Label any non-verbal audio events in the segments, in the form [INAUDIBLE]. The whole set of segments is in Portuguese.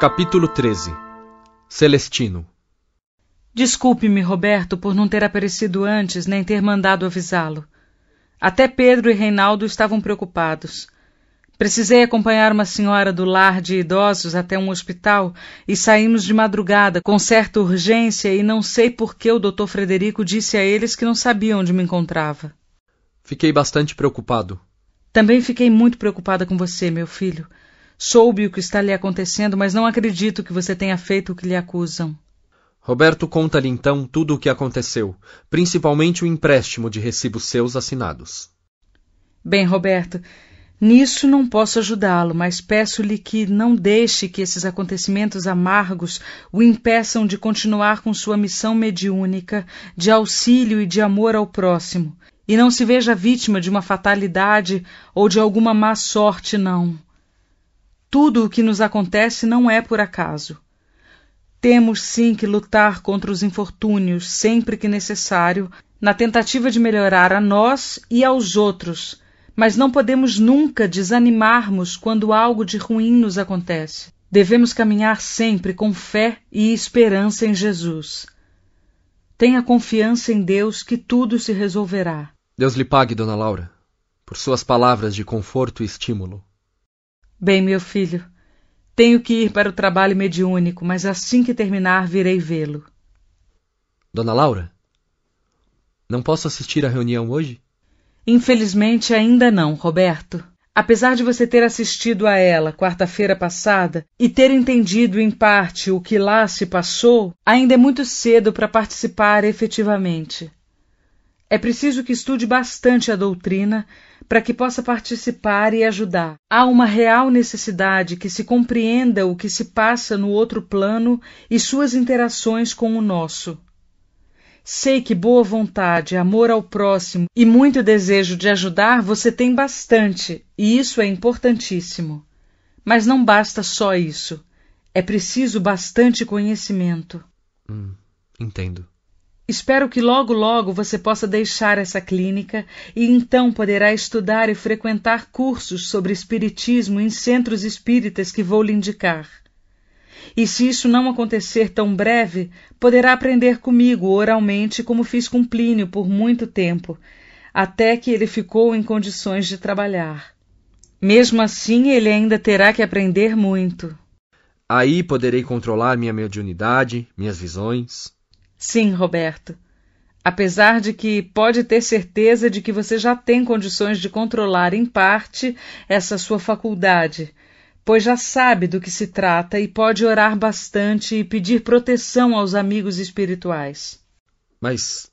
Capítulo 13 Celestino Desculpe-me, Roberto, por não ter aparecido antes nem ter mandado avisá-lo. Até Pedro e Reinaldo estavam preocupados. Precisei acompanhar uma senhora do lar de idosos até um hospital e saímos de madrugada com certa urgência e não sei por que o Dr. Frederico disse a eles que não sabia onde me encontrava. Fiquei bastante preocupado. Também fiquei muito preocupada com você, meu filho. Soube o que está lhe acontecendo, mas não acredito que você tenha feito o que lhe acusam. Roberto conta-lhe então tudo o que aconteceu, principalmente o empréstimo de recibos seus assinados. Bem, Roberto, nisso não posso ajudá-lo, mas peço-lhe que não deixe que esses acontecimentos amargos o impeçam de continuar com sua missão mediúnica de auxílio e de amor ao próximo, e não se veja vítima de uma fatalidade ou de alguma má sorte, não. Tudo o que nos acontece não é por acaso. Temos sim que lutar contra os infortúnios sempre que necessário, na tentativa de melhorar a nós e aos outros, mas não podemos nunca desanimarmos quando algo de ruim nos acontece. Devemos caminhar sempre com fé e esperança em Jesus. Tenha confiança em Deus que tudo se resolverá. Deus lhe pague, Dona Laura, por suas palavras de conforto e estímulo. Bem, meu filho, tenho que ir para o trabalho mediúnico, mas assim que terminar virei vê-lo. Dona Laura, não posso assistir à reunião hoje? Infelizmente ainda não, Roberto. Apesar de você ter assistido a ela quarta-feira passada e ter entendido em parte o que lá se passou, ainda é muito cedo para participar efetivamente. É preciso que estude bastante a doutrina para que possa participar e ajudar. Há uma real necessidade que se compreenda o que se passa no outro plano e suas interações com o nosso. Sei que boa vontade, amor ao próximo e muito desejo de ajudar você tem bastante, e isso é importantíssimo. Mas não basta só isso. É preciso bastante conhecimento. Hum, entendo. Espero que logo logo você possa deixar essa clínica e então poderá estudar e frequentar cursos sobre espiritismo em centros espíritas que vou lhe indicar. E se isso não acontecer tão breve, poderá aprender comigo oralmente como fiz com Plínio por muito tempo, até que ele ficou em condições de trabalhar. Mesmo assim, ele ainda terá que aprender muito. Aí poderei controlar minha mediunidade, minhas visões. Sim, Roberto. Apesar de que pode ter certeza de que você já tem condições de controlar em parte essa sua faculdade, pois já sabe do que se trata e pode orar bastante e pedir proteção aos amigos espirituais. Mas.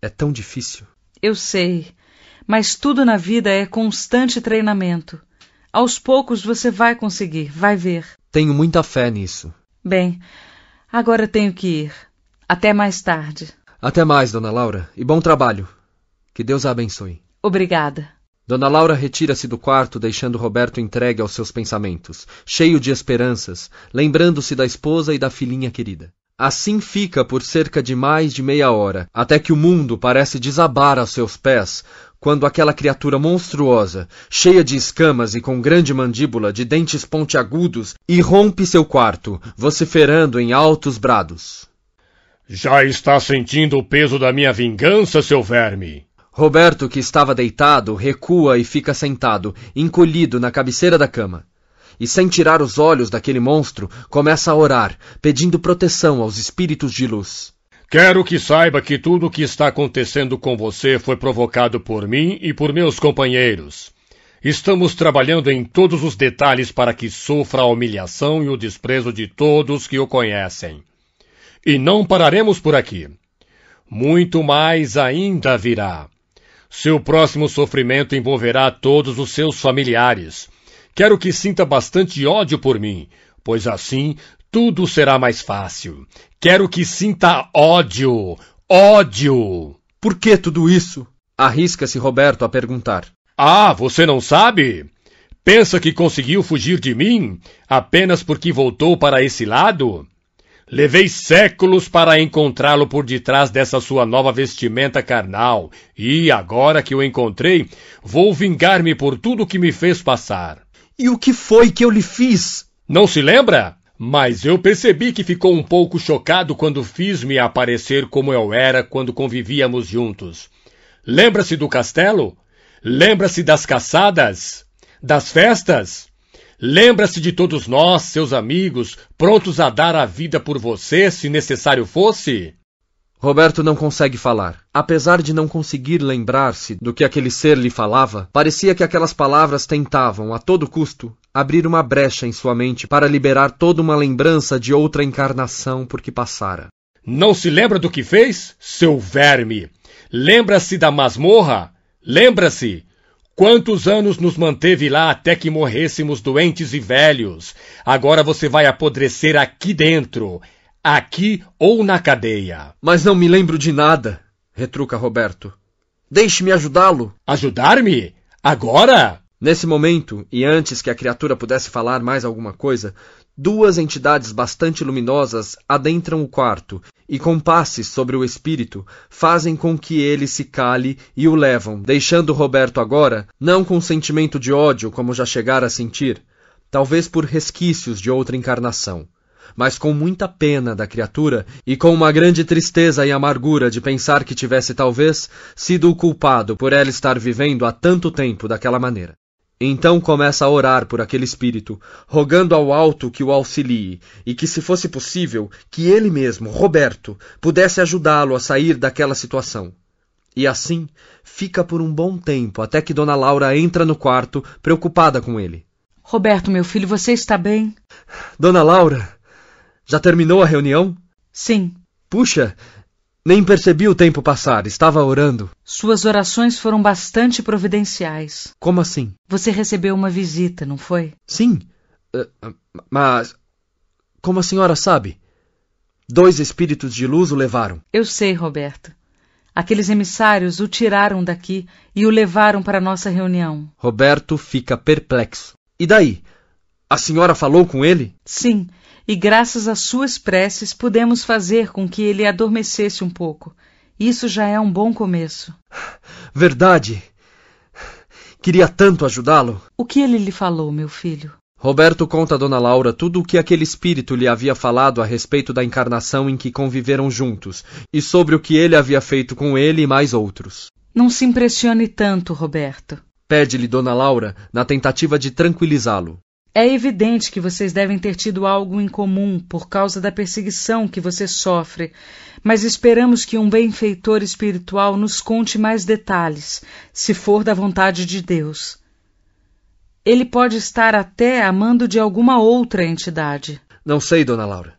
é tão difícil. Eu sei, mas tudo na vida é constante treinamento. Aos poucos você vai conseguir, vai ver. Tenho muita fé nisso. Bem, Agora tenho que ir. Até mais tarde. Até mais, dona Laura, e bom trabalho. Que Deus a abençoe. Obrigada. Dona Laura retira-se do quarto, deixando Roberto entregue aos seus pensamentos, cheio de esperanças, lembrando-se da esposa e da filhinha querida. Assim fica por cerca de mais de meia hora, até que o mundo parece desabar aos seus pés, quando aquela criatura monstruosa, cheia de escamas e com grande mandíbula, de dentes pontiagudos, irrompe seu quarto, vociferando em altos brados. Já está sentindo o peso da minha vingança, seu verme? Roberto, que estava deitado, recua e fica sentado, encolhido na cabeceira da cama. E sem tirar os olhos daquele monstro, começa a orar, pedindo proteção aos espíritos de luz. Quero que saiba que tudo o que está acontecendo com você foi provocado por mim e por meus companheiros. Estamos trabalhando em todos os detalhes para que sofra a humilhação e o desprezo de todos que o conhecem. E não pararemos por aqui. Muito mais ainda virá. Seu próximo sofrimento envolverá todos os seus familiares. Quero que sinta bastante ódio por mim, pois assim tudo será mais fácil. Quero que sinta ódio. Ódio. Por que tudo isso? Arrisca-se Roberto a perguntar. Ah, você não sabe? Pensa que conseguiu fugir de mim apenas porque voltou para esse lado? Levei séculos para encontrá-lo por detrás dessa sua nova vestimenta carnal, e agora que o encontrei, vou vingar-me por tudo que me fez passar. E o que foi que eu lhe fiz? Não se lembra? Mas eu percebi que ficou um pouco chocado quando fiz-me aparecer como eu era quando convivíamos juntos. Lembra-se do castelo? Lembra-se das caçadas? Das festas? Lembra-se de todos nós, seus amigos, prontos a dar a vida por você, se necessário fosse? Roberto não consegue falar. Apesar de não conseguir lembrar-se do que aquele ser lhe falava, parecia que aquelas palavras tentavam, a todo custo, abrir uma brecha em sua mente para liberar toda uma lembrança de outra encarnação por que passara. Não se lembra do que fez, seu verme? Lembra-se da masmorra? Lembra-se? Quantos anos nos manteve lá até que morrêssemos doentes e velhos? Agora você vai apodrecer aqui dentro aqui ou na cadeia. Mas não me lembro de nada, retruca Roberto. Deixe-me ajudá-lo. Ajudar-me? Agora? Nesse momento, e antes que a criatura pudesse falar mais alguma coisa, duas entidades bastante luminosas adentram o quarto e, com passes sobre o espírito, fazem com que ele se cale e o levam, deixando Roberto agora, não com sentimento de ódio como já chegara a sentir, talvez por resquícios de outra encarnação mas com muita pena da criatura e com uma grande tristeza e amargura de pensar que tivesse talvez sido o culpado por ela estar vivendo há tanto tempo daquela maneira. Então começa a orar por aquele espírito, rogando ao alto que o auxilie e que, se fosse possível, que ele mesmo, Roberto, pudesse ajudá-lo a sair daquela situação. E assim fica por um bom tempo até que Dona Laura entra no quarto, preocupada com ele. Roberto, meu filho, você está bem? Dona Laura, já terminou a reunião? Sim. Puxa, nem percebi o tempo passar, estava orando. Suas orações foram bastante providenciais. Como assim? Você recebeu uma visita, não foi? Sim. Uh, mas. Como a senhora sabe? Dois espíritos de luz o levaram. Eu sei, Roberto. Aqueles emissários o tiraram daqui e o levaram para nossa reunião. Roberto fica perplexo. E daí? A senhora falou com ele? Sim, e graças às suas preces pudemos fazer com que ele adormecesse um pouco. Isso já é um bom começo. Verdade. Queria tanto ajudá-lo. O que ele lhe falou, meu filho? Roberto conta a Dona Laura tudo o que aquele espírito lhe havia falado a respeito da encarnação em que conviveram juntos e sobre o que ele havia feito com ele e mais outros. Não se impressione tanto, Roberto. Pede-lhe Dona Laura, na tentativa de tranquilizá-lo. É evidente que vocês devem ter tido algo em comum por causa da perseguição que você sofre, mas esperamos que um benfeitor espiritual nos conte mais detalhes, se for da vontade de Deus. Ele pode estar até amando de alguma outra entidade. Não sei, dona Laura.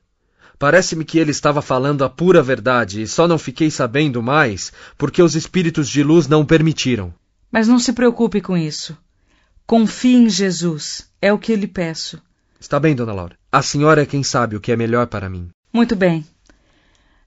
Parece-me que ele estava falando a pura verdade e só não fiquei sabendo mais porque os espíritos de luz não permitiram. Mas não se preocupe com isso. Confie em Jesus. É o que lhe peço. Está bem, dona Laura. A senhora é quem sabe o que é melhor para mim. Muito bem.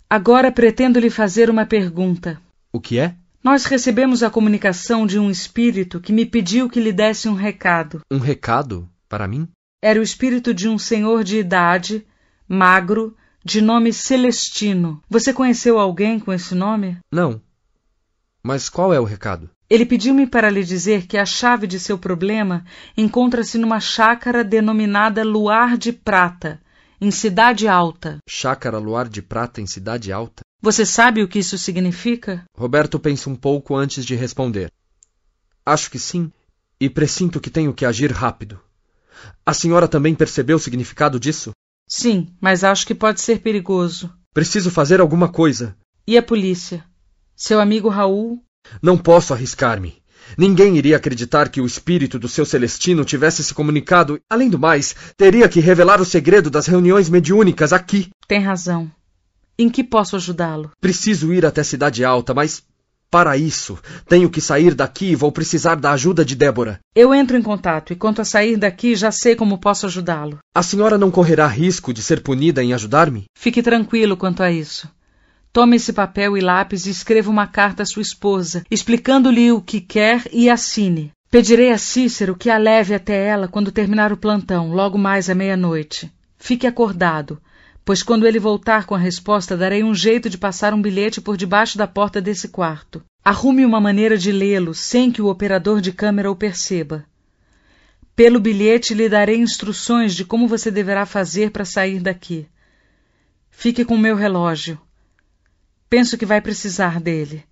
Agora pretendo lhe fazer uma pergunta. O que é? Nós recebemos a comunicação de um espírito que me pediu que lhe desse um recado. Um recado? Para mim? Era o espírito de um senhor de idade, magro, de nome Celestino. Você conheceu alguém com esse nome? Não. Mas qual é o recado? Ele pediu-me para lhe dizer que a chave de seu problema encontra-se numa chácara denominada Luar de Prata, em Cidade Alta. Chácara Luar de Prata em Cidade Alta? Você sabe o que isso significa? Roberto pensa um pouco antes de responder. Acho que sim, e presinto que tenho que agir rápido. A senhora também percebeu o significado disso? Sim, mas acho que pode ser perigoso. Preciso fazer alguma coisa. E a polícia? Seu amigo Raul não posso arriscar-me. Ninguém iria acreditar que o espírito do seu Celestino tivesse se comunicado. Além do mais, teria que revelar o segredo das reuniões mediúnicas aqui. Tem razão. Em que posso ajudá-lo? Preciso ir até Cidade Alta, mas para isso, tenho que sair daqui e vou precisar da ajuda de Débora. Eu entro em contato e quanto a sair daqui, já sei como posso ajudá-lo. A senhora não correrá risco de ser punida em ajudar-me? Fique tranquilo quanto a isso. Tome esse papel e lápis e escreva uma carta à sua esposa, explicando-lhe o que quer e assine. Pedirei a Cícero que a leve até ela quando terminar o plantão, logo mais à meia-noite. Fique acordado, pois quando ele voltar com a resposta, darei um jeito de passar um bilhete por debaixo da porta desse quarto. Arrume uma maneira de lê-lo sem que o operador de câmera o perceba. Pelo bilhete lhe darei instruções de como você deverá fazer para sair daqui. Fique com o meu relógio. Penso que vai precisar dele.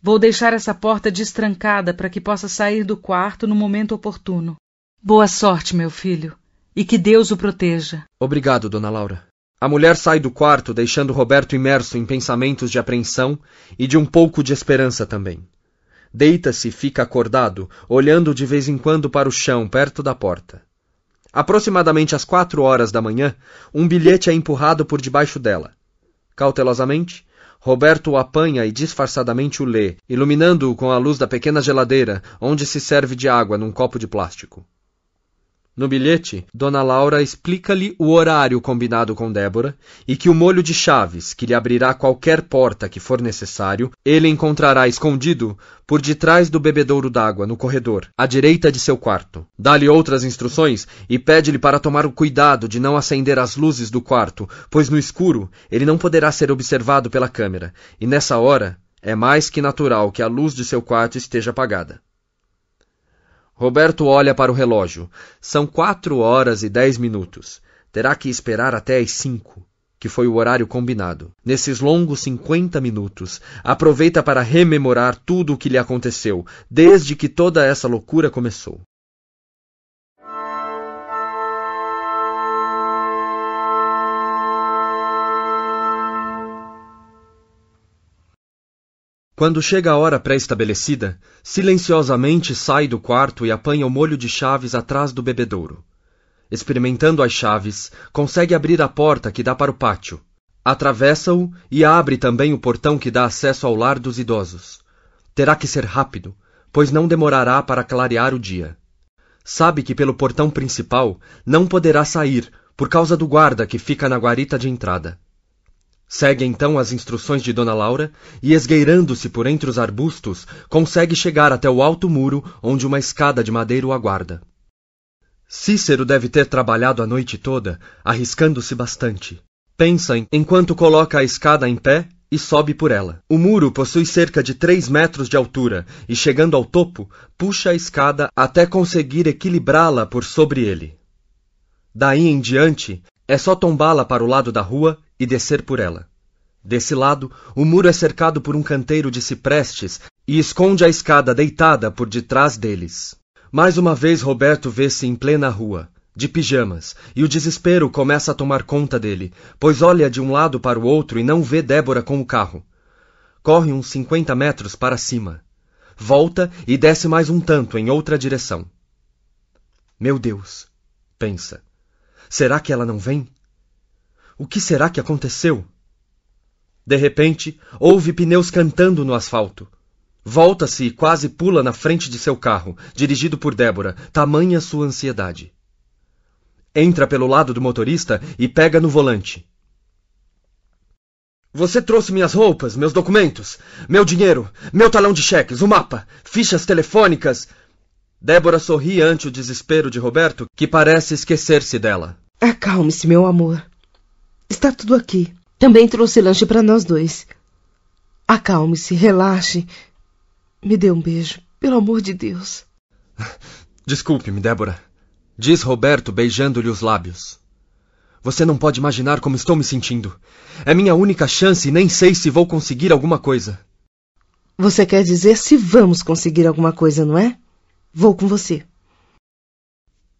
Vou deixar essa porta destrancada para que possa sair do quarto no momento oportuno. Boa sorte, meu filho, e que Deus o proteja. Obrigado, dona Laura. A mulher sai do quarto, deixando Roberto imerso em pensamentos de apreensão e de um pouco de esperança também. Deita-se e fica acordado, olhando de vez em quando para o chão, perto da porta. Aproximadamente às quatro horas da manhã, um bilhete é empurrado por debaixo dela. Cautelosamente, Roberto o apanha e disfarçadamente o lê, iluminando-o com a luz da pequena geladeira, onde se serve de água num copo de plástico. No bilhete, Dona Laura explica-lhe o horário combinado com Débora e que o molho de chaves, que lhe abrirá qualquer porta que for necessário, ele encontrará escondido por detrás do bebedouro d'água, no corredor, à direita de seu quarto. Dá-lhe outras instruções e pede-lhe para tomar o cuidado de não acender as luzes do quarto, pois no escuro ele não poderá ser observado pela câmera, e nessa hora é mais que natural que a luz de seu quarto esteja apagada. Roberto olha para o relógio. São quatro horas e dez minutos. Terá que esperar até às cinco, que foi o horário combinado. Nesses longos cinquenta minutos, aproveita para rememorar tudo o que lhe aconteceu, desde que toda essa loucura começou. Quando chega a hora pré-estabelecida, silenciosamente sai do quarto e apanha o molho de chaves atrás do bebedouro. Experimentando as chaves, consegue abrir a porta que dá para o pátio. Atravessa-o e abre também o portão que dá acesso ao lar dos idosos. Terá que ser rápido, pois não demorará para clarear o dia. Sabe que pelo portão principal não poderá sair por causa do guarda que fica na guarita de entrada. Segue então as instruções de Dona Laura e, esgueirando-se por entre os arbustos, consegue chegar até o alto muro onde uma escada de madeira o aguarda. Cícero deve ter trabalhado a noite toda, arriscando-se bastante. Pensa enquanto coloca a escada em pé e sobe por ela. O muro possui cerca de três metros de altura e, chegando ao topo, puxa a escada até conseguir equilibrá-la por sobre ele. Daí em diante, é só tombá-la para o lado da rua e descer por ela. Desse lado, o muro é cercado por um canteiro de ciprestes e esconde a escada deitada por detrás deles. Mais uma vez Roberto vê-se em plena rua, de pijamas, e o desespero começa a tomar conta dele, pois olha de um lado para o outro e não vê Débora com o carro. Corre uns cinquenta metros para cima. Volta e desce mais um tanto em outra direção. Meu Deus, pensa. Será que ela não vem? O que será que aconteceu? De repente, ouve pneus cantando no asfalto. Volta-se e quase pula na frente de seu carro, dirigido por Débora, tamanha sua ansiedade. Entra pelo lado do motorista e pega no volante. Você trouxe minhas roupas, meus documentos, meu dinheiro, meu talão de cheques, o mapa, fichas telefônicas. Débora sorri ante o desespero de Roberto, que parece esquecer-se dela. Acalme-se, meu amor. Está tudo aqui. Também trouxe lanche para nós dois. Acalme-se, relaxe. Me dê um beijo, pelo amor de Deus. [LAUGHS] Desculpe-me, Débora, diz Roberto beijando-lhe os lábios. Você não pode imaginar como estou me sentindo. É minha única chance e nem sei se vou conseguir alguma coisa. Você quer dizer se vamos conseguir alguma coisa, não é? Vou com você.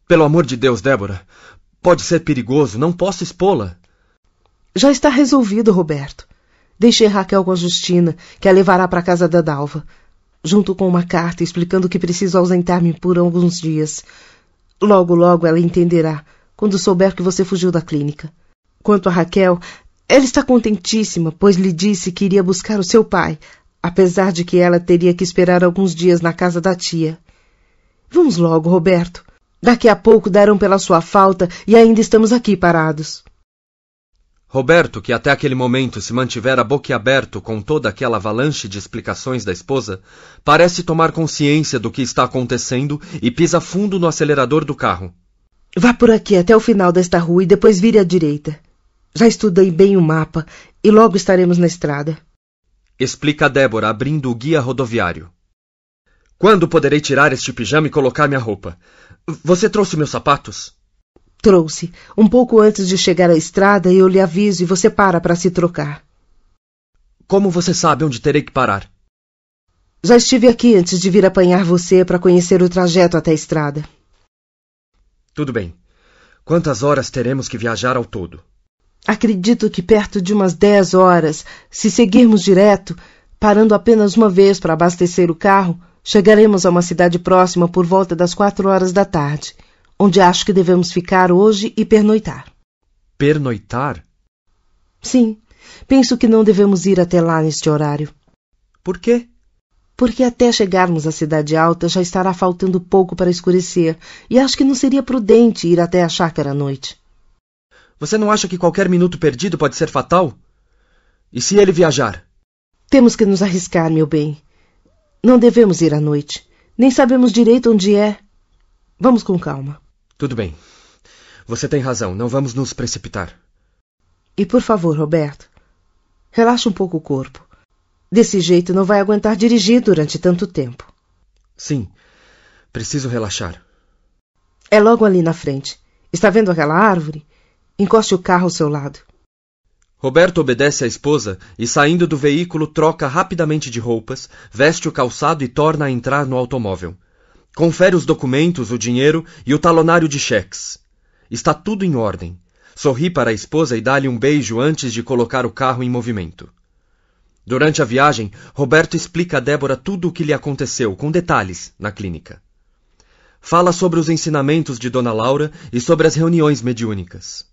Pelo amor de Deus, Débora. Pode ser perigoso, não posso expô-la. Já está resolvido, Roberto. Deixei Raquel com a Justina, que a levará para a casa da Dalva, junto com uma carta explicando que preciso ausentar-me por alguns dias. Logo, logo ela entenderá, quando souber que você fugiu da clínica. Quanto a Raquel, ela está contentíssima, pois lhe disse que iria buscar o seu pai, apesar de que ela teria que esperar alguns dias na casa da tia. Vamos logo, Roberto. Daqui a pouco darão pela sua falta e ainda estamos aqui parados. Roberto, que até aquele momento se mantivera boquiaberto com toda aquela avalanche de explicações da esposa, parece tomar consciência do que está acontecendo e pisa fundo no acelerador do carro. Vá por aqui até o final desta rua e depois vire à direita. Já estudei bem o mapa e logo estaremos na estrada. Explica Débora, abrindo o guia rodoviário. Quando poderei tirar este pijama e colocar minha roupa? Você trouxe meus sapatos? Trouxe. Um pouco antes de chegar à estrada, eu lhe aviso e você para para se trocar. Como você sabe onde terei que parar? Já estive aqui antes de vir apanhar você para conhecer o trajeto até a estrada. Tudo bem. Quantas horas teremos que viajar ao todo? Acredito que perto de umas dez horas, se seguirmos direto, parando apenas uma vez para abastecer o carro, chegaremos a uma cidade próxima por volta das quatro horas da tarde, onde acho que devemos ficar hoje e pernoitar. Pernoitar? Sim, penso que não devemos ir até lá neste horário. Por quê? Porque até chegarmos à cidade alta já estará faltando pouco para escurecer, e acho que não seria prudente ir até a chácara à noite. Você não acha que qualquer minuto perdido pode ser fatal? E se ele viajar? Temos que nos arriscar, meu bem. Não devemos ir à noite. Nem sabemos direito onde é. Vamos com calma. Tudo bem. Você tem razão. Não vamos nos precipitar. E por favor, Roberto, relaxe um pouco o corpo. Desse jeito não vai aguentar dirigir durante tanto tempo. Sim, preciso relaxar. É logo ali na frente. Está vendo aquela árvore? Encoste o carro ao seu lado. Roberto obedece à esposa e, saindo do veículo, troca rapidamente de roupas, veste o calçado e torna a entrar no automóvel. Confere os documentos, o dinheiro e o talonário de cheques. Está tudo em ordem. Sorri para a esposa e dá-lhe um beijo antes de colocar o carro em movimento. Durante a viagem, Roberto explica a Débora tudo o que lhe aconteceu, com detalhes, na clínica. Fala sobre os ensinamentos de Dona Laura e sobre as reuniões mediúnicas.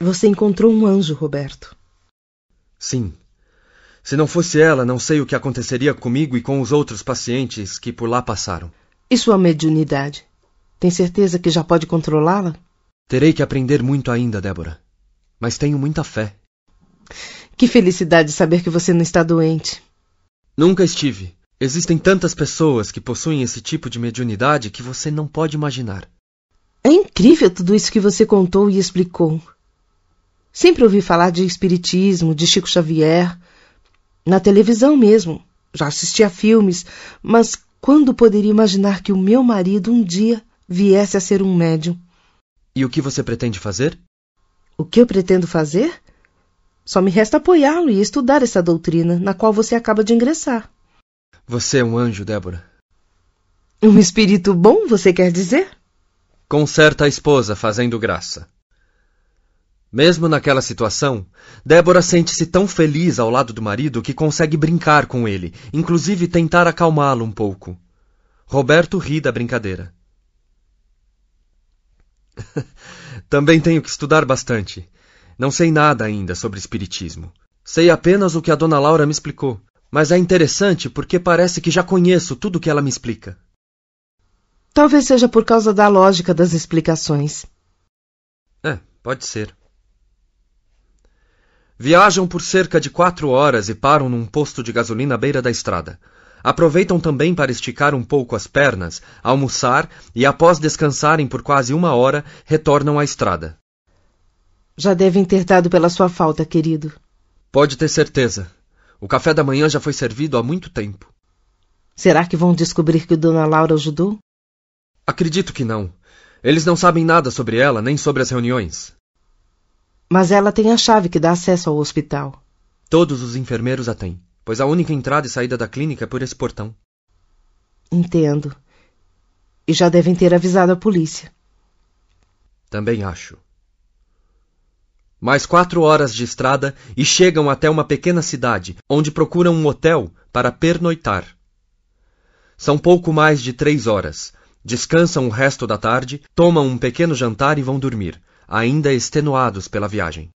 Você encontrou um anjo, Roberto. Sim. Se não fosse ela, não sei o que aconteceria comigo e com os outros pacientes que por lá passaram. E sua mediunidade? Tem certeza que já pode controlá-la? Terei que aprender muito ainda, Débora. Mas tenho muita fé. Que felicidade saber que você não está doente. Nunca estive. Existem tantas pessoas que possuem esse tipo de mediunidade que você não pode imaginar. É incrível tudo isso que você contou e explicou. Sempre ouvi falar de espiritismo, de Chico Xavier, na televisão mesmo. Já assisti a filmes, mas quando poderia imaginar que o meu marido um dia viesse a ser um médium? E o que você pretende fazer? O que eu pretendo fazer? Só me resta apoiá-lo e estudar essa doutrina na qual você acaba de ingressar. Você é um anjo, Débora. Um espírito bom, você quer dizer? Conserta a esposa fazendo graça. Mesmo naquela situação, Débora sente-se tão feliz ao lado do marido que consegue brincar com ele, inclusive tentar acalmá-lo um pouco. Roberto ri da brincadeira. [LAUGHS] Também tenho que estudar bastante. Não sei nada ainda sobre espiritismo. Sei apenas o que a dona Laura me explicou, mas é interessante porque parece que já conheço tudo o que ela me explica. Talvez seja por causa da lógica das explicações. É, pode ser. Viajam por cerca de quatro horas e param num posto de gasolina à beira da estrada. Aproveitam também para esticar um pouco as pernas, almoçar e, após descansarem por quase uma hora, retornam à estrada. Já devem ter dado pela sua falta, querido. Pode ter certeza. O café da manhã já foi servido há muito tempo. Será que vão descobrir que Dona Laura ajudou? Acredito que não. Eles não sabem nada sobre ela, nem sobre as reuniões. Mas ela tem a chave que dá acesso ao hospital. Todos os enfermeiros a têm, pois a única entrada e saída da clínica é por esse portão. Entendo. E já devem ter avisado a polícia. Também acho. Mais quatro horas de estrada e chegam até uma pequena cidade, onde procuram um hotel para pernoitar. São pouco mais de três horas. Descansam o resto da tarde, tomam um pequeno jantar e vão dormir ainda extenuados pela viagem.